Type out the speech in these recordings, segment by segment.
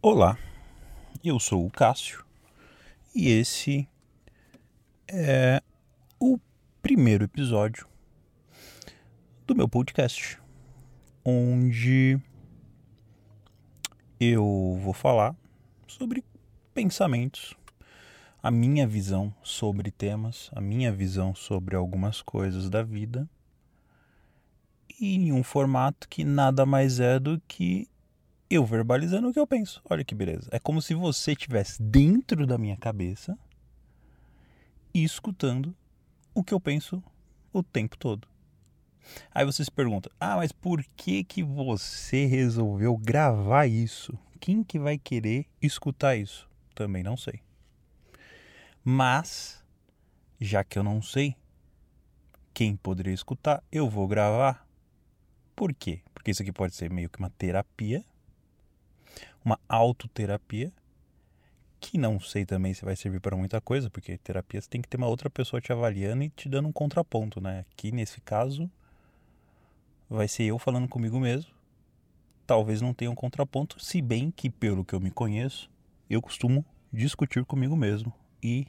Olá, eu sou o Cássio e esse é o primeiro episódio do meu podcast, onde eu vou falar sobre pensamentos, a minha visão sobre temas, a minha visão sobre algumas coisas da vida, e em um formato que nada mais é do que eu verbalizando o que eu penso. Olha que beleza. É como se você estivesse dentro da minha cabeça e escutando o que eu penso o tempo todo. Aí você se pergunta: "Ah, mas por que que você resolveu gravar isso? Quem que vai querer escutar isso?" Também não sei. Mas já que eu não sei quem poderia escutar, eu vou gravar. Por quê? Porque isso aqui pode ser meio que uma terapia uma autoterapia, que não sei também se vai servir para muita coisa, porque terapia você tem que ter uma outra pessoa te avaliando e te dando um contraponto, né? Aqui nesse caso vai ser eu falando comigo mesmo. Talvez não tenha um contraponto, se bem que pelo que eu me conheço, eu costumo discutir comigo mesmo e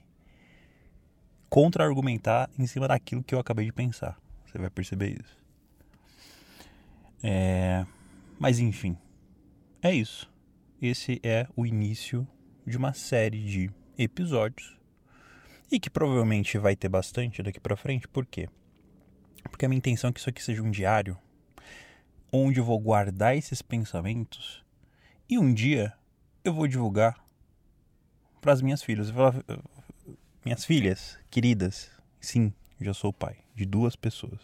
contra-argumentar em cima daquilo que eu acabei de pensar. Você vai perceber isso. É... Mas enfim, é isso esse é o início de uma série de episódios e que provavelmente vai ter bastante daqui para frente. Por quê? Porque a minha intenção é que isso aqui seja um diário onde eu vou guardar esses pensamentos e um dia eu vou divulgar para as minhas filhas. Falar, minhas filhas queridas, sim, já sou pai de duas pessoas,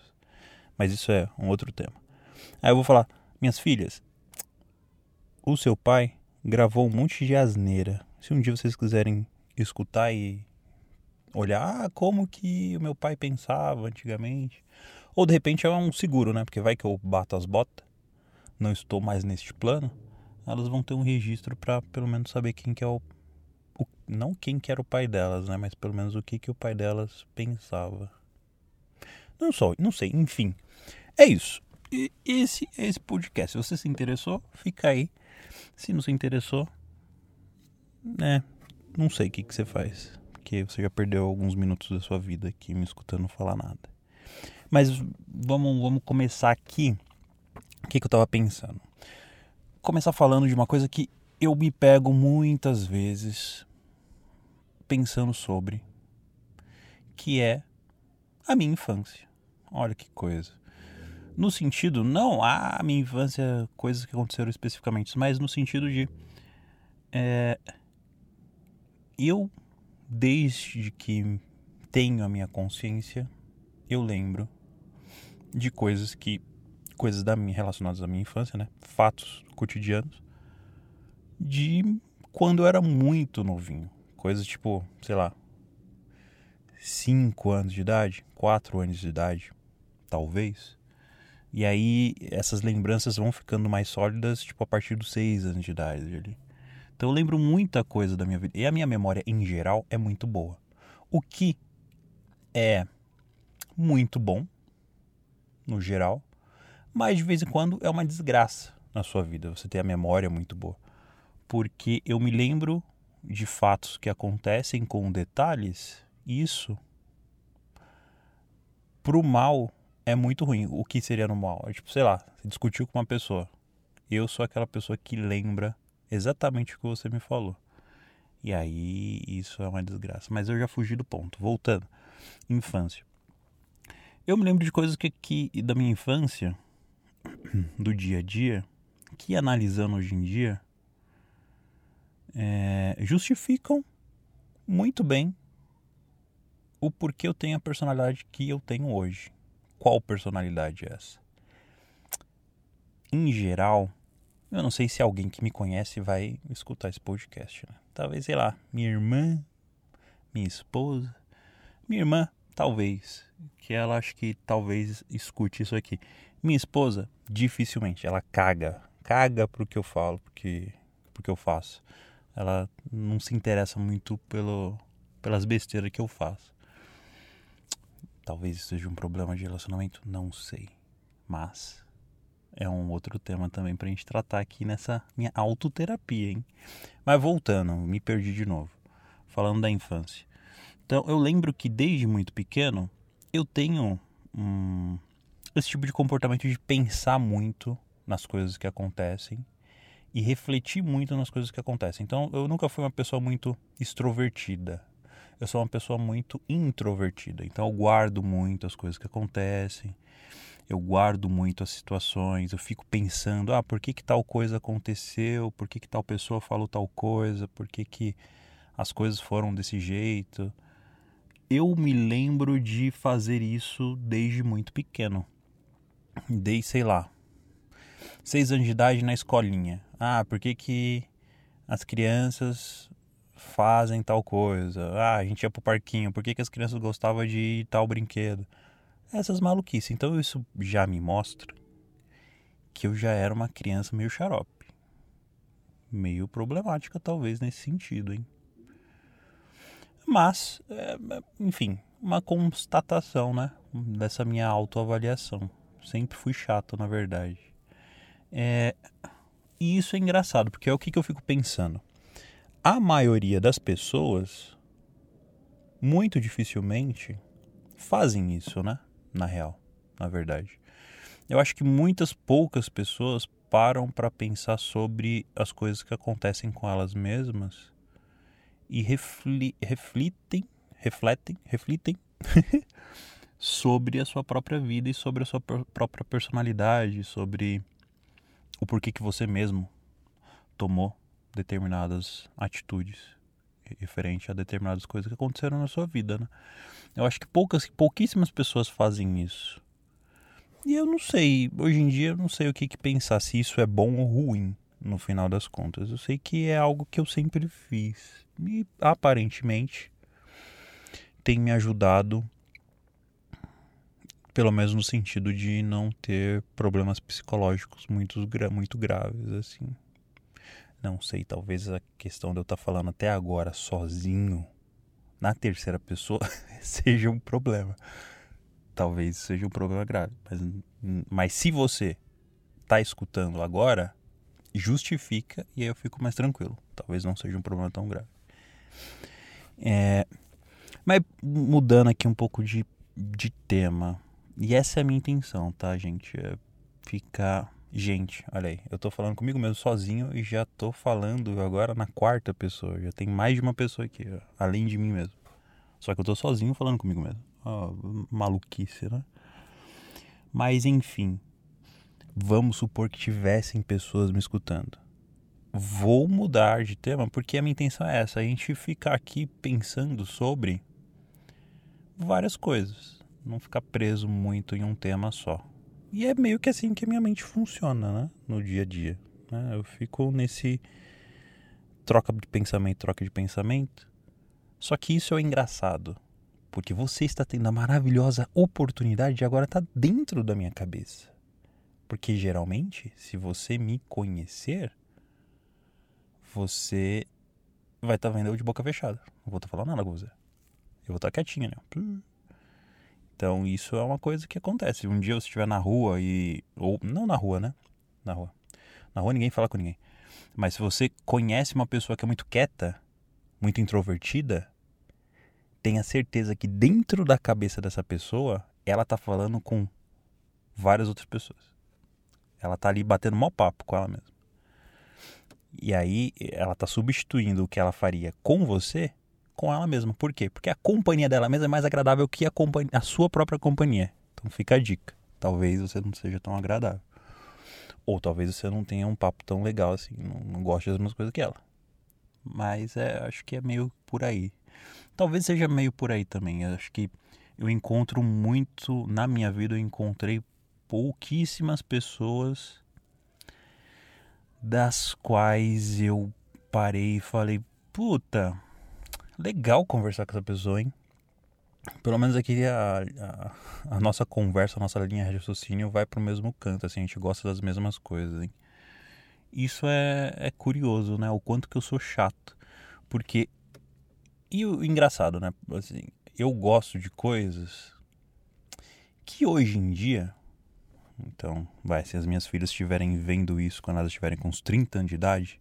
mas isso é um outro tema. Aí eu vou falar, minhas filhas, o seu pai gravou um monte de asneira. Se um dia vocês quiserem escutar e olhar ah, como que o meu pai pensava antigamente, ou de repente é um seguro, né? Porque vai que eu bato as botas, não estou mais neste plano, elas vão ter um registro para pelo menos saber quem que é o, o, não quem que era o pai delas, né? Mas pelo menos o que que o pai delas pensava. Não só, não sei, enfim. É isso. E esse é esse podcast. Se você se interessou, fica aí se não se interessou, né, não sei o que, que você faz. Porque você já perdeu alguns minutos da sua vida aqui me escutando falar nada. Mas vamos, vamos começar aqui. O que, que eu tava pensando? Começar falando de uma coisa que eu me pego muitas vezes pensando sobre, que é a minha infância. Olha que coisa no sentido, não a minha infância, coisas que aconteceram especificamente, mas no sentido de. É, eu, desde que tenho a minha consciência, eu lembro de coisas que. coisas da minha, relacionadas à minha infância, né? Fatos cotidianos. De quando eu era muito novinho. Coisas tipo, sei lá. 5 anos de idade, 4 anos de idade, talvez e aí essas lembranças vão ficando mais sólidas, tipo, a partir dos seis anos de idade ali. Então eu lembro muita coisa da minha vida. E a minha memória, em geral, é muito boa. O que é muito bom, no geral, mas de vez em quando é uma desgraça na sua vida. Você ter a memória muito boa. Porque eu me lembro de fatos que acontecem com detalhes, isso pro mal é muito ruim. O que seria normal? É tipo, sei lá, você discutiu com uma pessoa. Eu sou aquela pessoa que lembra exatamente o que você me falou. E aí isso é uma desgraça. Mas eu já fugi do ponto. Voltando. Infância. Eu me lembro de coisas que, que da minha infância, do dia a dia, que analisando hoje em dia, é, justificam muito bem o porquê eu tenho a personalidade que eu tenho hoje qual personalidade é essa? Em geral, eu não sei se alguém que me conhece vai escutar esse podcast. Né? Talvez, sei lá, minha irmã, minha esposa. Minha irmã, talvez. Que ela acho que talvez escute isso aqui. Minha esposa, dificilmente. Ela caga. Caga pro que eu falo, porque, porque eu faço. Ela não se interessa muito pelo, pelas besteiras que eu faço. Talvez isso seja um problema de relacionamento, não sei. Mas é um outro tema também pra gente tratar aqui nessa minha autoterapia, hein? Mas voltando, me perdi de novo. Falando da infância. Então, eu lembro que desde muito pequeno eu tenho um, esse tipo de comportamento de pensar muito nas coisas que acontecem e refletir muito nas coisas que acontecem. Então, eu nunca fui uma pessoa muito extrovertida. Eu sou uma pessoa muito introvertida. Então, eu guardo muito as coisas que acontecem. Eu guardo muito as situações. Eu fico pensando, ah, por que, que tal coisa aconteceu? Por que, que tal pessoa falou tal coisa? Por que, que as coisas foram desse jeito? Eu me lembro de fazer isso desde muito pequeno. Desde, sei lá, seis anos de idade na escolinha. Ah, por que, que as crianças fazem tal coisa? Ah, a gente ia pro parquinho. Por que, que as crianças gostavam de tal brinquedo? Essas maluquices. Então isso já me mostra que eu já era uma criança meio xarope. Meio problemática, talvez, nesse sentido, hein? Mas, é, enfim, uma constatação, né? Dessa minha autoavaliação. Sempre fui chato, na verdade. É, e isso é engraçado, porque é o que, que eu fico pensando. A maioria das pessoas, muito dificilmente, fazem isso, né? Na real, na verdade. Eu acho que muitas poucas pessoas param para pensar sobre as coisas que acontecem com elas mesmas e refli refletem, refletem, refletem sobre a sua própria vida e sobre a sua própria personalidade, sobre o porquê que você mesmo tomou determinadas atitudes referente a determinadas coisas que aconteceram na sua vida, né? Eu acho que poucas, pouquíssimas pessoas fazem isso. E eu não sei, hoje em dia eu não sei o que, que pensar, se isso é bom ou ruim, no final das contas. Eu sei que é algo que eu sempre fiz. E aparentemente tem me ajudado pelo menos no sentido de não ter problemas psicológicos muito, muito graves, assim. Não sei, talvez a questão de eu estar tá falando até agora sozinho, na terceira pessoa, seja um problema. Talvez seja um problema grave. Mas, mas se você está escutando agora, justifica e aí eu fico mais tranquilo. Talvez não seja um problema tão grave. É, mas mudando aqui um pouco de, de tema, e essa é a minha intenção, tá, gente? É ficar. Gente, olha aí, eu tô falando comigo mesmo sozinho e já tô falando agora na quarta pessoa. Já tem mais de uma pessoa aqui, ó, além de mim mesmo. Só que eu tô sozinho falando comigo mesmo. Maluquice, né? Mas enfim, vamos supor que tivessem pessoas me escutando. Vou mudar de tema porque a minha intenção é essa: a gente ficar aqui pensando sobre várias coisas não ficar preso muito em um tema só. E é meio que assim que a minha mente funciona, né? No dia a dia. Né? Eu fico nesse troca de pensamento, troca de pensamento. Só que isso é engraçado, porque você está tendo a maravilhosa oportunidade de agora estar tá dentro da minha cabeça. Porque geralmente, se você me conhecer, você vai estar tá vendo eu de boca fechada. Não vou estar tá falando nada com você. Eu vou estar quietinho, né? Então isso é uma coisa que acontece. Um dia você estiver na rua e. Ou não na rua, né? Na rua. Na rua ninguém fala com ninguém. Mas se você conhece uma pessoa que é muito quieta, muito introvertida, tenha certeza que dentro da cabeça dessa pessoa, ela tá falando com várias outras pessoas. Ela tá ali batendo mau papo com ela mesma. E aí ela tá substituindo o que ela faria com você com ela mesma. Por quê? Porque a companhia dela mesma é mais agradável que a, a sua própria companhia. Então fica a dica. Talvez você não seja tão agradável. Ou talvez você não tenha um papo tão legal assim, não, não goste das mesmas coisas que ela. Mas é, acho que é meio por aí. Talvez seja meio por aí também. Eu acho que eu encontro muito, na minha vida eu encontrei pouquíssimas pessoas das quais eu parei e falei, puta, legal conversar com essa pessoa, hein? Pelo menos aqui a, a, a nossa conversa, a nossa linha de raciocínio vai pro mesmo canto, assim, a gente gosta das mesmas coisas, hein? Isso é, é curioso, né? O quanto que eu sou chato. Porque. E o engraçado, né? Assim, eu gosto de coisas que hoje em dia Então, vai, se as minhas filhas estiverem vendo isso quando elas estiverem com uns 30 anos de idade,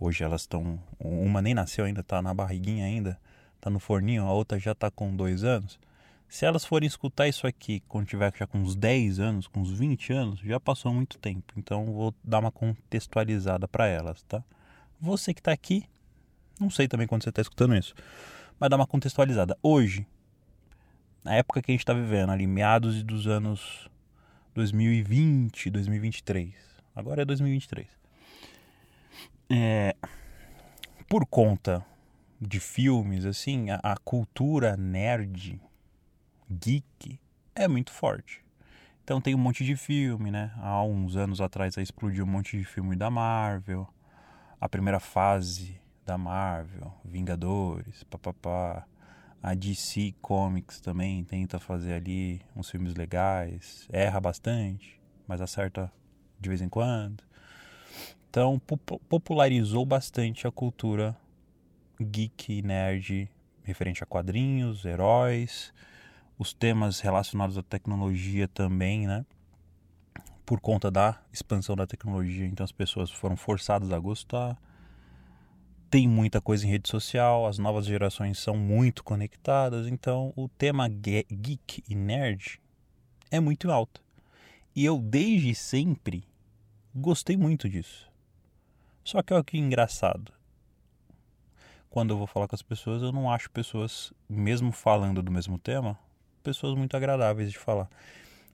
hoje elas estão. Uma nem nasceu ainda, tá na barriguinha ainda, tá no forninho, a outra já tá com dois anos. Se elas forem escutar isso aqui quando tiver já com uns 10 anos, com uns 20 anos, já passou muito tempo. Então vou dar uma contextualizada para elas, tá? Você que está aqui, não sei também quando você está escutando isso, mas dar uma contextualizada. Hoje, na época que a gente está vivendo, ali meados dos anos 2020, 2023. Agora é 2023. É, por conta de filmes, assim, a, a cultura nerd geek é muito forte. Então tem um monte de filme, né? Há uns anos atrás aí explodiu um monte de filme da Marvel. A primeira fase da Marvel, Vingadores, papapá. A DC Comics também tenta fazer ali uns filmes legais. Erra bastante, mas acerta de vez em quando. Então popularizou bastante a cultura geek nerd referente a quadrinhos, heróis os temas relacionados à tecnologia também, né? Por conta da expansão da tecnologia, então as pessoas foram forçadas a gostar. Tem muita coisa em rede social, as novas gerações são muito conectadas, então o tema geek e nerd é muito alto. E eu desde sempre gostei muito disso. Só que olha que engraçado. Quando eu vou falar com as pessoas, eu não acho pessoas, mesmo falando do mesmo tema, pessoas muito agradáveis de falar.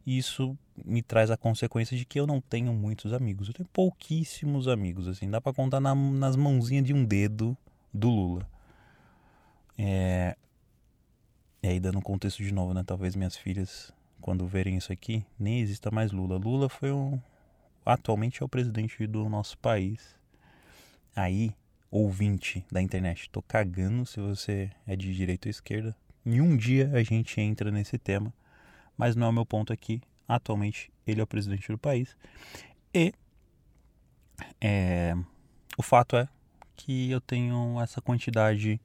E isso me traz a consequência de que eu não tenho muitos amigos. Eu tenho pouquíssimos amigos, assim, dá para contar na, nas mãozinhas de um dedo do Lula. É... E aí, dando contexto de novo, né? Talvez minhas filhas, quando verem isso aqui, nem exista mais Lula. Lula foi um. Atualmente é o presidente do nosso país. Aí, ouvinte da internet, tô cagando se você é de direita ou esquerda. Em um dia a gente entra nesse tema, mas não é o meu ponto aqui. Atualmente ele é o presidente do país. E é, o fato é que eu tenho essa quantidade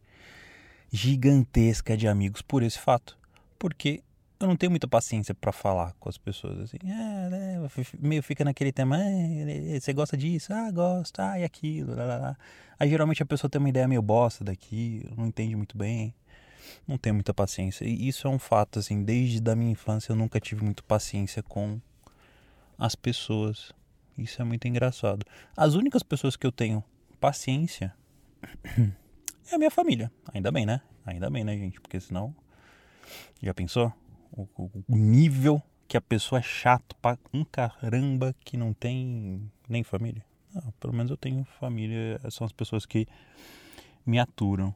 gigantesca de amigos por esse fato. Porque eu não tenho muita paciência para falar com as pessoas assim. É, né, meio fica naquele tema, é, você gosta disso? Ah, gosto, ah, e aquilo. Lá, lá, lá. Aí geralmente a pessoa tem uma ideia meio bosta daqui, não entende muito bem não tenho muita paciência. E isso é um fato, assim, desde da minha infância eu nunca tive muita paciência com as pessoas. Isso é muito engraçado. As únicas pessoas que eu tenho paciência é a minha família. Ainda bem, né? Ainda bem, né, gente? Porque senão. Já pensou? O, o, nível que a pessoa é chato pra um caramba que não tem nem família. Ah, pelo menos eu tenho família, são as pessoas que me aturam.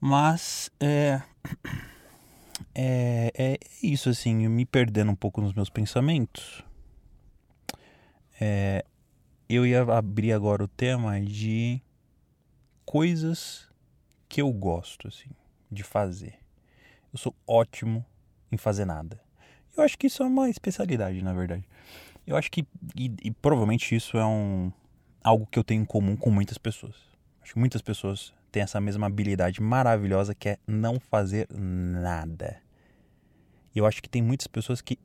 Mas é, é, é isso, assim, me perdendo um pouco nos meus pensamentos. É, eu ia abrir agora o tema de coisas que eu gosto, assim, de fazer. Eu sou ótimo em fazer nada. Eu acho que isso é uma especialidade, na verdade. Eu acho que, e, e provavelmente isso é um, algo que eu tenho em comum com muitas pessoas. Acho que muitas pessoas tem essa mesma habilidade maravilhosa que é não fazer nada. E eu acho que tem muitas pessoas que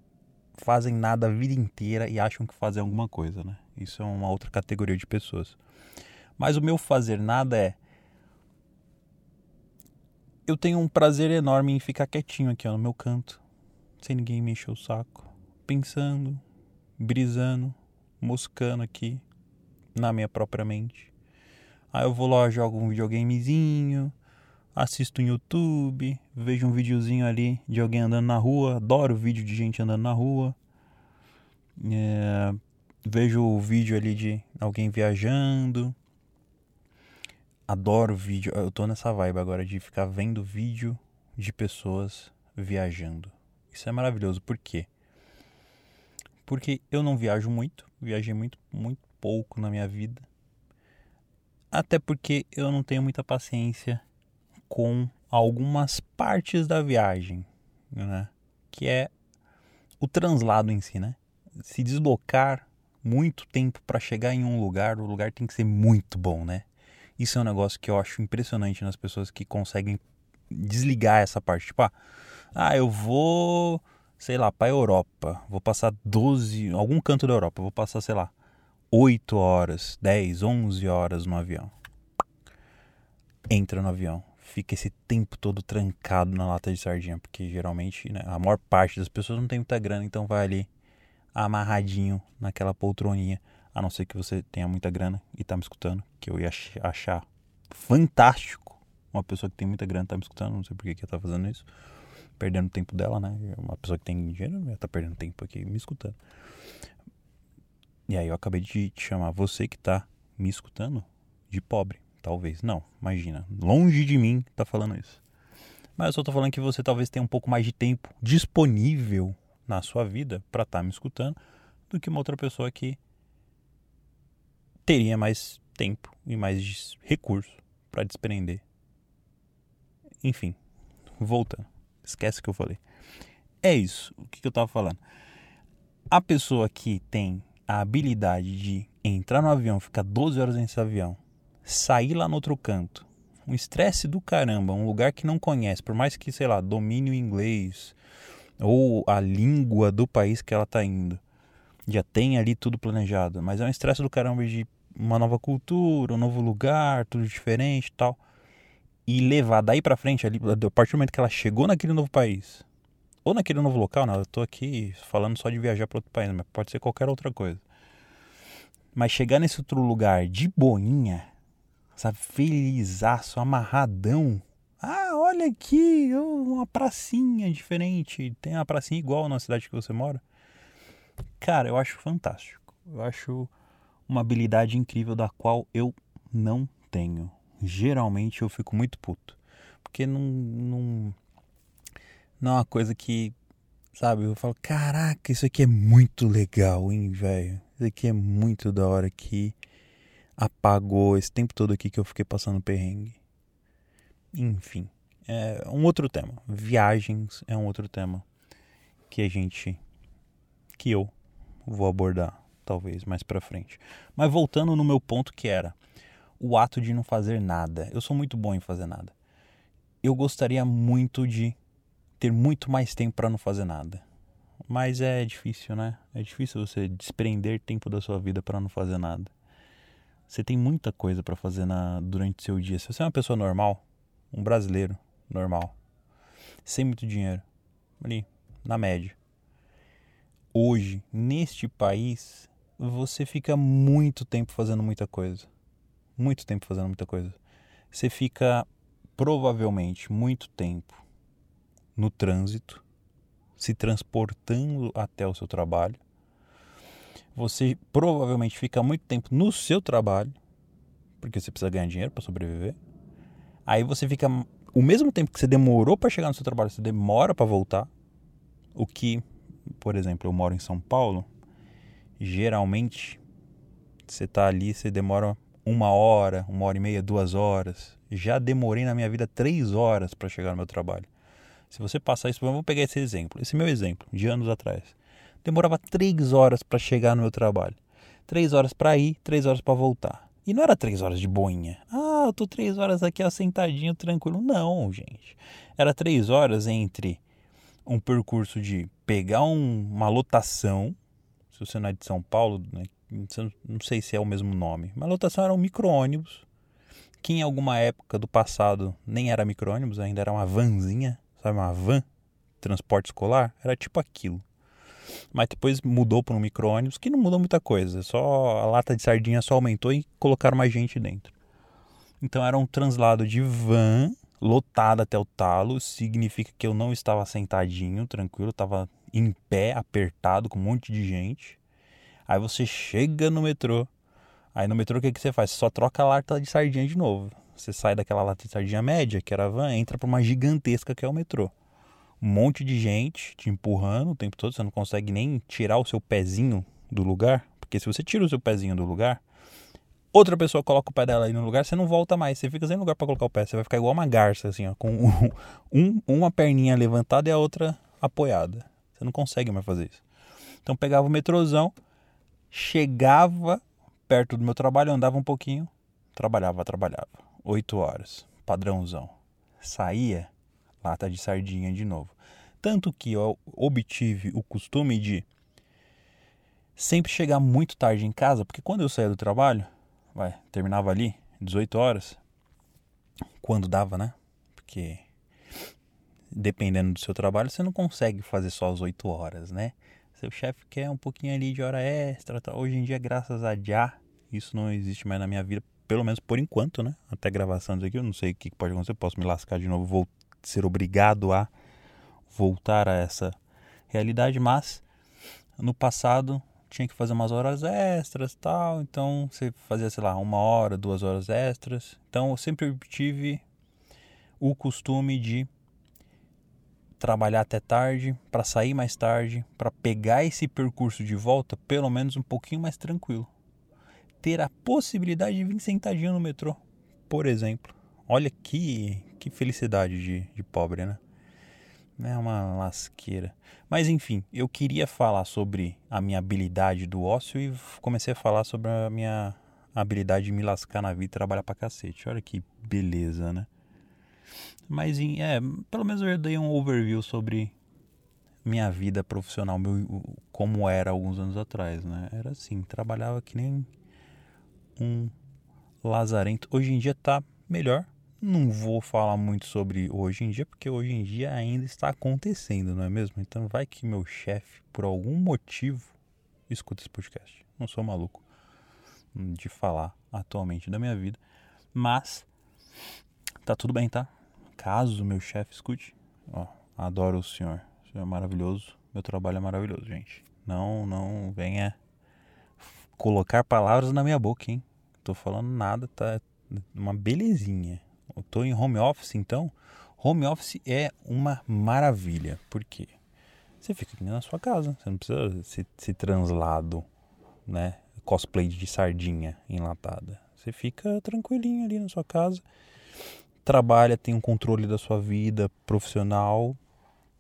fazem nada a vida inteira e acham que fazem alguma coisa, né? Isso é uma outra categoria de pessoas. Mas o meu fazer nada é eu tenho um prazer enorme em ficar quietinho aqui ó, no meu canto, sem ninguém me encher o saco, pensando, brisando, moscando aqui na minha própria mente. Aí eu vou lá, jogo um videogamezinho, assisto no YouTube, vejo um videozinho ali de alguém andando na rua, adoro vídeo de gente andando na rua. É, vejo o vídeo ali de alguém viajando. Adoro vídeo, eu tô nessa vibe agora de ficar vendo vídeo de pessoas viajando. Isso é maravilhoso, por quê? Porque eu não viajo muito, viajei muito, muito pouco na minha vida. Até porque eu não tenho muita paciência com algumas partes da viagem, né? Que é o translado em si, né? Se deslocar muito tempo para chegar em um lugar, o lugar tem que ser muito bom, né? Isso é um negócio que eu acho impressionante nas pessoas que conseguem desligar essa parte. Tipo, ah, ah eu vou sei lá, para Europa. Vou passar 12, algum canto da Europa, vou passar, sei lá, 8 horas, 10, 11 horas no avião. Entra no avião, fica esse tempo todo trancado na lata de sardinha, porque geralmente né, a maior parte das pessoas não tem muita grana, então vai ali amarradinho naquela poltroninha, a não ser que você tenha muita grana e tá me escutando, que eu ia achar fantástico uma pessoa que tem muita grana tá me escutando, não sei por que que tá fazendo isso, perdendo tempo dela, né? Uma pessoa que tem dinheiro ia tá perdendo tempo aqui me escutando. E aí eu acabei de te chamar você que tá me escutando de pobre. Talvez. Não, imagina. Longe de mim tá falando isso. Mas eu só tô falando que você talvez tenha um pouco mais de tempo disponível na sua vida para estar tá me escutando do que uma outra pessoa que teria mais tempo e mais recurso para desprender. Enfim, voltando. Esquece que eu falei. É isso. O que eu tava falando? A pessoa que tem a habilidade de entrar no avião, ficar 12 horas nesse avião, sair lá no outro canto, um estresse do caramba, um lugar que não conhece, por mais que, sei lá, domine o inglês ou a língua do país que ela tá indo, já tem ali tudo planejado, mas é um estresse do caramba de uma nova cultura, um novo lugar, tudo diferente e tal. E levar daí para frente, ali, a partir do momento que ela chegou naquele novo país, ou naquele novo local, não, eu tô aqui falando só de viajar para outro país, mas pode ser qualquer outra coisa. Mas chegar nesse outro lugar de boinha, sabe, felizaço, amarradão. Ah, olha aqui, uma pracinha diferente. Tem uma pracinha igual na cidade que você mora. Cara, eu acho fantástico. Eu acho uma habilidade incrível da qual eu não tenho. Geralmente eu fico muito puto. Porque não, não, não é uma coisa que, sabe, eu falo, caraca, isso aqui é muito legal, hein, velho. Isso aqui é muito da hora que apagou esse tempo todo aqui que eu fiquei passando perrengue. Enfim, é um outro tema. Viagens é um outro tema que a gente que eu vou abordar talvez mais para frente. Mas voltando no meu ponto que era o ato de não fazer nada. Eu sou muito bom em fazer nada. Eu gostaria muito de ter muito mais tempo para não fazer nada. Mas é difícil, né? É difícil você desprender tempo da sua vida para não fazer nada. Você tem muita coisa para fazer na, durante seu dia. Se você é uma pessoa normal, um brasileiro normal, sem muito dinheiro, ali, na média. Hoje, neste país, você fica muito tempo fazendo muita coisa. Muito tempo fazendo muita coisa. Você fica provavelmente muito tempo no trânsito, se transportando até o seu trabalho. Você provavelmente fica muito tempo no seu trabalho, porque você precisa ganhar dinheiro para sobreviver. Aí você fica o mesmo tempo que você demorou para chegar no seu trabalho, você demora para voltar. O que, por exemplo, eu moro em São Paulo, geralmente você tá ali, você demora uma hora, uma hora e meia, duas horas. Já demorei na minha vida três horas para chegar no meu trabalho. Se você passar isso, vamos pegar esse exemplo, esse meu exemplo, de anos atrás. Demorava três horas para chegar no meu trabalho. Três horas para ir, três horas para voltar. E não era três horas de boinha. Ah, eu tô três horas aqui ó, sentadinho, tranquilo. Não, gente. Era três horas entre um percurso de pegar um, uma lotação, se você não é de São Paulo, né, não sei se é o mesmo nome, mas a lotação era um micro-ônibus, que em alguma época do passado nem era micro-ônibus, ainda era uma vanzinha, sabe, uma van, transporte escolar, era tipo aquilo. Mas depois mudou para um micro-ônibus, que não mudou muita coisa, só a lata de sardinha só aumentou e colocaram mais gente dentro. Então era um translado de van lotada até o talo, significa que eu não estava sentadinho, tranquilo, estava em pé, apertado, com um monte de gente. Aí você chega no metrô. Aí no metrô o que, que você faz? Você só troca a lata de sardinha de novo. Você sai daquela lata de sardinha média, que era a van, entra para uma gigantesca que é o metrô. Um monte de gente te empurrando o tempo todo, você não consegue nem tirar o seu pezinho do lugar. Porque se você tira o seu pezinho do lugar, outra pessoa coloca o pé dela aí no lugar, você não volta mais. Você fica sem lugar para colocar o pé. Você vai ficar igual uma garça, assim, ó, com um, uma perninha levantada e a outra apoiada. Você não consegue mais fazer isso. Então pegava o metrôzão, chegava perto do meu trabalho, andava um pouquinho, trabalhava, trabalhava. Oito horas, padrãozão. Saía, lata de sardinha de novo. Tanto que eu obtive o costume de sempre chegar muito tarde em casa, porque quando eu saía do trabalho, vai, terminava ali, 18 horas, quando dava, né? Porque dependendo do seu trabalho, você não consegue fazer só as 8 horas, né? Seu chefe quer um pouquinho ali de hora extra. Tá? Hoje em dia, graças a já, isso não existe mais na minha vida, pelo menos por enquanto, né? Até gravação disso aqui, eu não sei o que pode acontecer, posso me lascar de novo, vou ser obrigado a voltar a essa realidade, mas no passado tinha que fazer umas horas extras tal, então você fazia, sei lá, uma hora, duas horas extras. Então eu sempre tive o costume de trabalhar até tarde, para sair mais tarde, para pegar esse percurso de volta pelo menos um pouquinho mais tranquilo. Ter a possibilidade de vir sentadinho no metrô, por exemplo. Olha que, que felicidade de, de pobre, né? É uma lasqueira. Mas enfim, eu queria falar sobre a minha habilidade do ócio e comecei a falar sobre a minha habilidade de me lascar na vida e trabalhar pra cacete. Olha que beleza, né? Mas é, pelo menos eu dei um overview sobre minha vida profissional, meu, como era alguns anos atrás, né? Era assim, trabalhava que nem um lazarento. Hoje em dia tá melhor, não vou falar muito sobre hoje em dia, porque hoje em dia ainda está acontecendo, não é mesmo? Então vai que meu chefe, por algum motivo, escuta esse podcast. Não sou maluco de falar atualmente da minha vida, mas tá tudo bem, tá? Caso meu chefe escute, ó, adoro o senhor. O senhor é maravilhoso, meu trabalho é maravilhoso, gente. Não, não venha colocar palavras na minha boca, hein? Tô falando nada, tá uma belezinha eu estou em home office, então, home office é uma maravilha. Por quê? Você fica aqui na sua casa, você não precisa se, se translado, né? Cosplay de sardinha enlatada. Você fica tranquilinho ali na sua casa, trabalha, tem um controle da sua vida profissional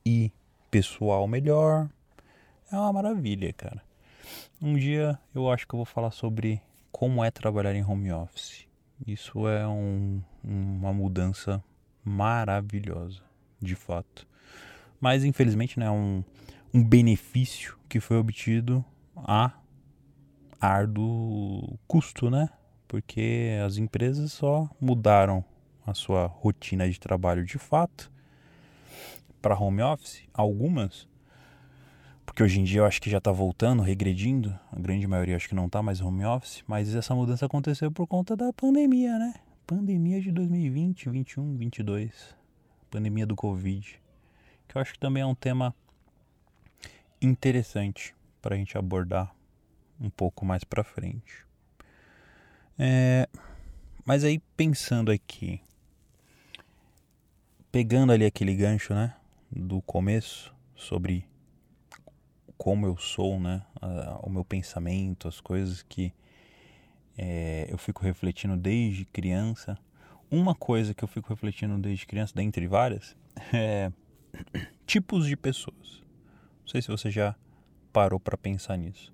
e pessoal melhor. É uma maravilha, cara. Um dia eu acho que eu vou falar sobre como é trabalhar em home office. Isso é um, uma mudança maravilhosa, de fato. Mas infelizmente, né, um, um benefício que foi obtido a árduo custo, né? Porque as empresas só mudaram a sua rotina de trabalho de fato para home office, algumas, porque hoje em dia eu acho que já está voltando, regredindo, a grande maioria acho que não está mais home office, mas essa mudança aconteceu por conta da pandemia, né? Pandemia de 2020, 21, 22, pandemia do Covid, que eu acho que também é um tema interessante para a gente abordar um pouco mais para frente. É, mas aí pensando aqui, pegando ali aquele gancho, né, do começo sobre como eu sou, né? o meu pensamento, as coisas que é, eu fico refletindo desde criança. Uma coisa que eu fico refletindo desde criança, dentre várias, é tipos de pessoas. Não sei se você já parou para pensar nisso.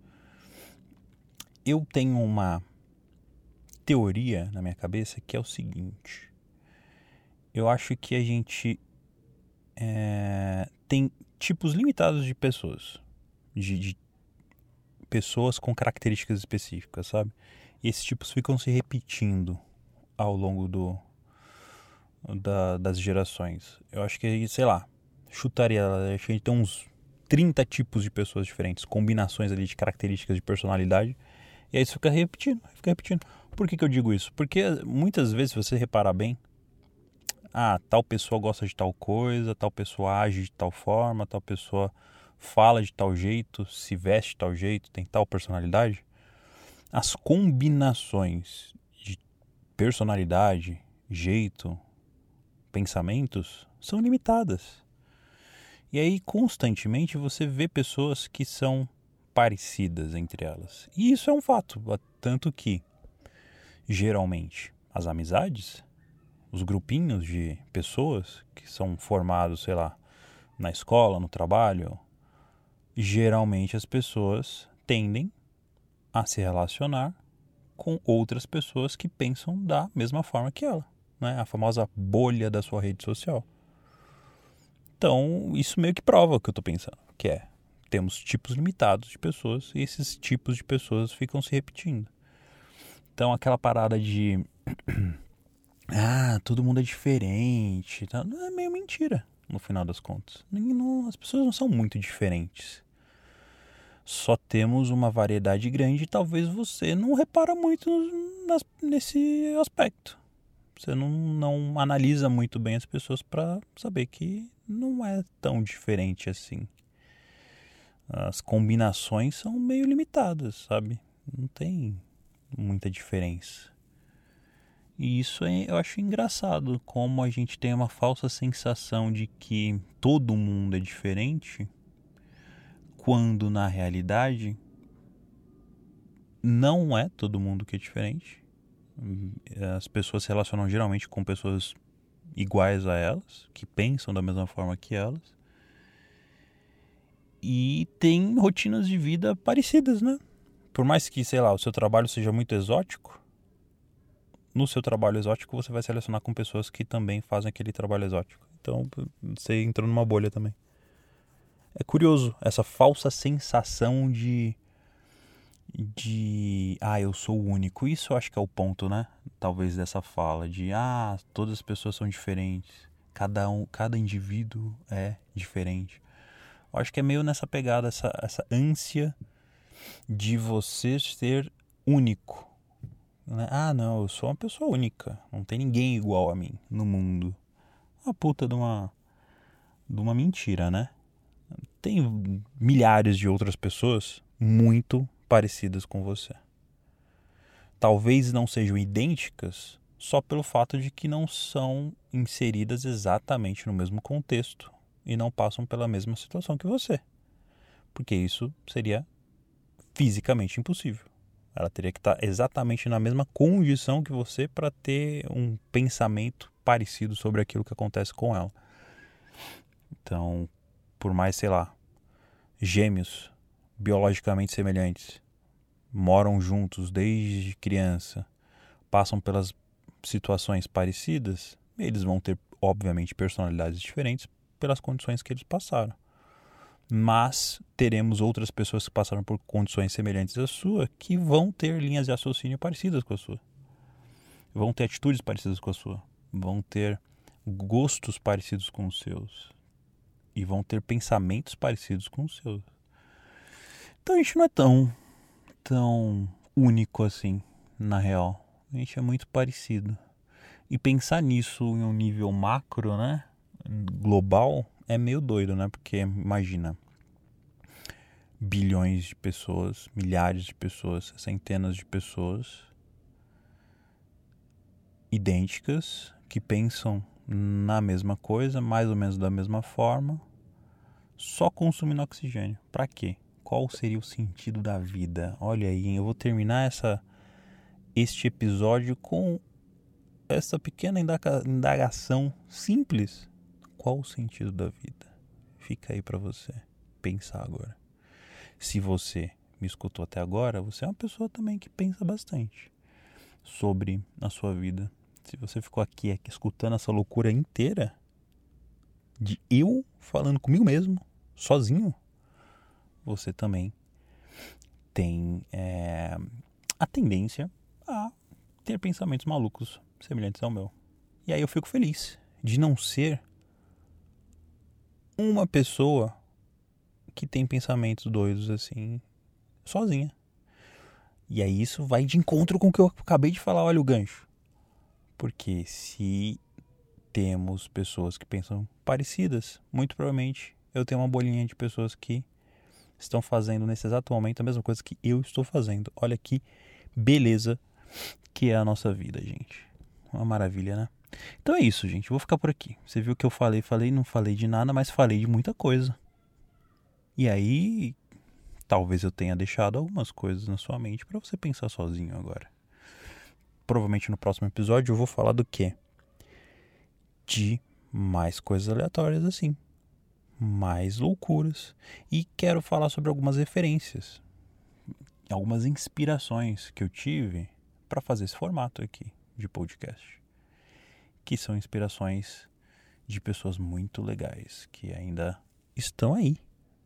Eu tenho uma teoria na minha cabeça que é o seguinte: eu acho que a gente é, tem tipos limitados de pessoas de, de pessoas com características específicas, sabe? E esses tipos ficam se repetindo ao longo do da, das gerações. Eu acho que, sei lá, chutaria, acho que a gente tem uns 30 tipos de pessoas diferentes, combinações ali de características de personalidade. E aí isso fica repetindo, fica repetindo. Por que, que eu digo isso? Porque muitas vezes, se você reparar bem, ah, tal pessoa gosta de tal coisa, tal pessoa age de tal forma, tal pessoa fala de tal jeito, se veste de tal jeito, tem tal personalidade, as combinações de personalidade, jeito, pensamentos são limitadas. E aí constantemente você vê pessoas que são parecidas entre elas. E isso é um fato, tanto que geralmente as amizades, os grupinhos de pessoas que são formados, sei lá, na escola, no trabalho, geralmente as pessoas tendem a se relacionar com outras pessoas que pensam da mesma forma que ela, né? A famosa bolha da sua rede social. Então, isso meio que prova o que eu estou pensando, que é temos tipos limitados de pessoas e esses tipos de pessoas ficam se repetindo. Então, aquela parada de ah, todo mundo é diferente, tá? é meio mentira no final das contas. As pessoas não são muito diferentes. Só temos uma variedade grande e talvez você não repara muito nesse aspecto. Você não, não analisa muito bem as pessoas para saber que não é tão diferente assim. As combinações são meio limitadas, sabe? Não tem muita diferença. E isso é, eu acho engraçado, como a gente tem uma falsa sensação de que todo mundo é diferente, quando na realidade não é todo mundo que é diferente. As pessoas se relacionam geralmente com pessoas iguais a elas, que pensam da mesma forma que elas. E tem rotinas de vida parecidas, né? Por mais que, sei lá, o seu trabalho seja muito exótico, no seu trabalho exótico você vai se relacionar com pessoas que também fazem aquele trabalho exótico. Então você entrou numa bolha também. É curioso essa falsa sensação de de ah, eu sou o único. Isso eu acho que é o ponto, né? Talvez dessa fala de ah, todas as pessoas são diferentes. Cada um, cada indivíduo é diferente. Eu acho que é meio nessa pegada essa essa ânsia de você ser único? Ah, não, eu sou uma pessoa única. Não tem ninguém igual a mim no mundo. Uma puta de uma, de uma mentira, né? Tem milhares de outras pessoas muito parecidas com você. Talvez não sejam idênticas só pelo fato de que não são inseridas exatamente no mesmo contexto e não passam pela mesma situação que você. Porque isso seria fisicamente impossível. Ela teria que estar exatamente na mesma condição que você para ter um pensamento parecido sobre aquilo que acontece com ela. Então, por mais, sei lá, gêmeos biologicamente semelhantes, moram juntos desde criança, passam pelas situações parecidas, eles vão ter, obviamente, personalidades diferentes pelas condições que eles passaram mas teremos outras pessoas que passaram por condições semelhantes à sua que vão ter linhas de raciocínio parecidas com a sua. Vão ter atitudes parecidas com a sua. Vão ter gostos parecidos com os seus. E vão ter pensamentos parecidos com os seus. Então a gente não é tão, tão único assim, na real. A gente é muito parecido. E pensar nisso em um nível macro, né? Global, é meio doido, né? Porque imagina bilhões de pessoas, milhares de pessoas, centenas de pessoas idênticas que pensam na mesma coisa, mais ou menos da mesma forma, só consumindo oxigênio. Para quê? Qual seria o sentido da vida? Olha aí, eu vou terminar essa este episódio com essa pequena indagação simples qual o sentido da vida? Fica aí para você pensar agora. Se você me escutou até agora, você é uma pessoa também que pensa bastante sobre a sua vida. Se você ficou aqui, aqui escutando essa loucura inteira de eu falando comigo mesmo, sozinho, você também tem é, a tendência a ter pensamentos malucos semelhantes ao meu. E aí eu fico feliz de não ser uma pessoa que tem pensamentos doidos assim, sozinha. E aí isso vai de encontro com o que eu acabei de falar, olha o gancho. Porque se temos pessoas que pensam parecidas, muito provavelmente eu tenho uma bolinha de pessoas que estão fazendo nesse exato momento a mesma coisa que eu estou fazendo. Olha que beleza que é a nossa vida, gente. Uma maravilha, né? Então é isso, gente. Vou ficar por aqui. Você viu que eu falei, falei, não falei de nada, mas falei de muita coisa. E aí, talvez eu tenha deixado algumas coisas na sua mente para você pensar sozinho agora. Provavelmente no próximo episódio eu vou falar do quê? De mais coisas aleatórias assim. Mais loucuras. E quero falar sobre algumas referências. Algumas inspirações que eu tive para fazer esse formato aqui de podcast que são inspirações de pessoas muito legais que ainda estão aí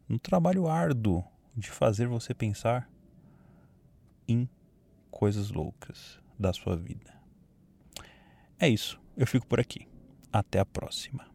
no trabalho árduo de fazer você pensar em coisas loucas da sua vida. É isso, eu fico por aqui. Até a próxima.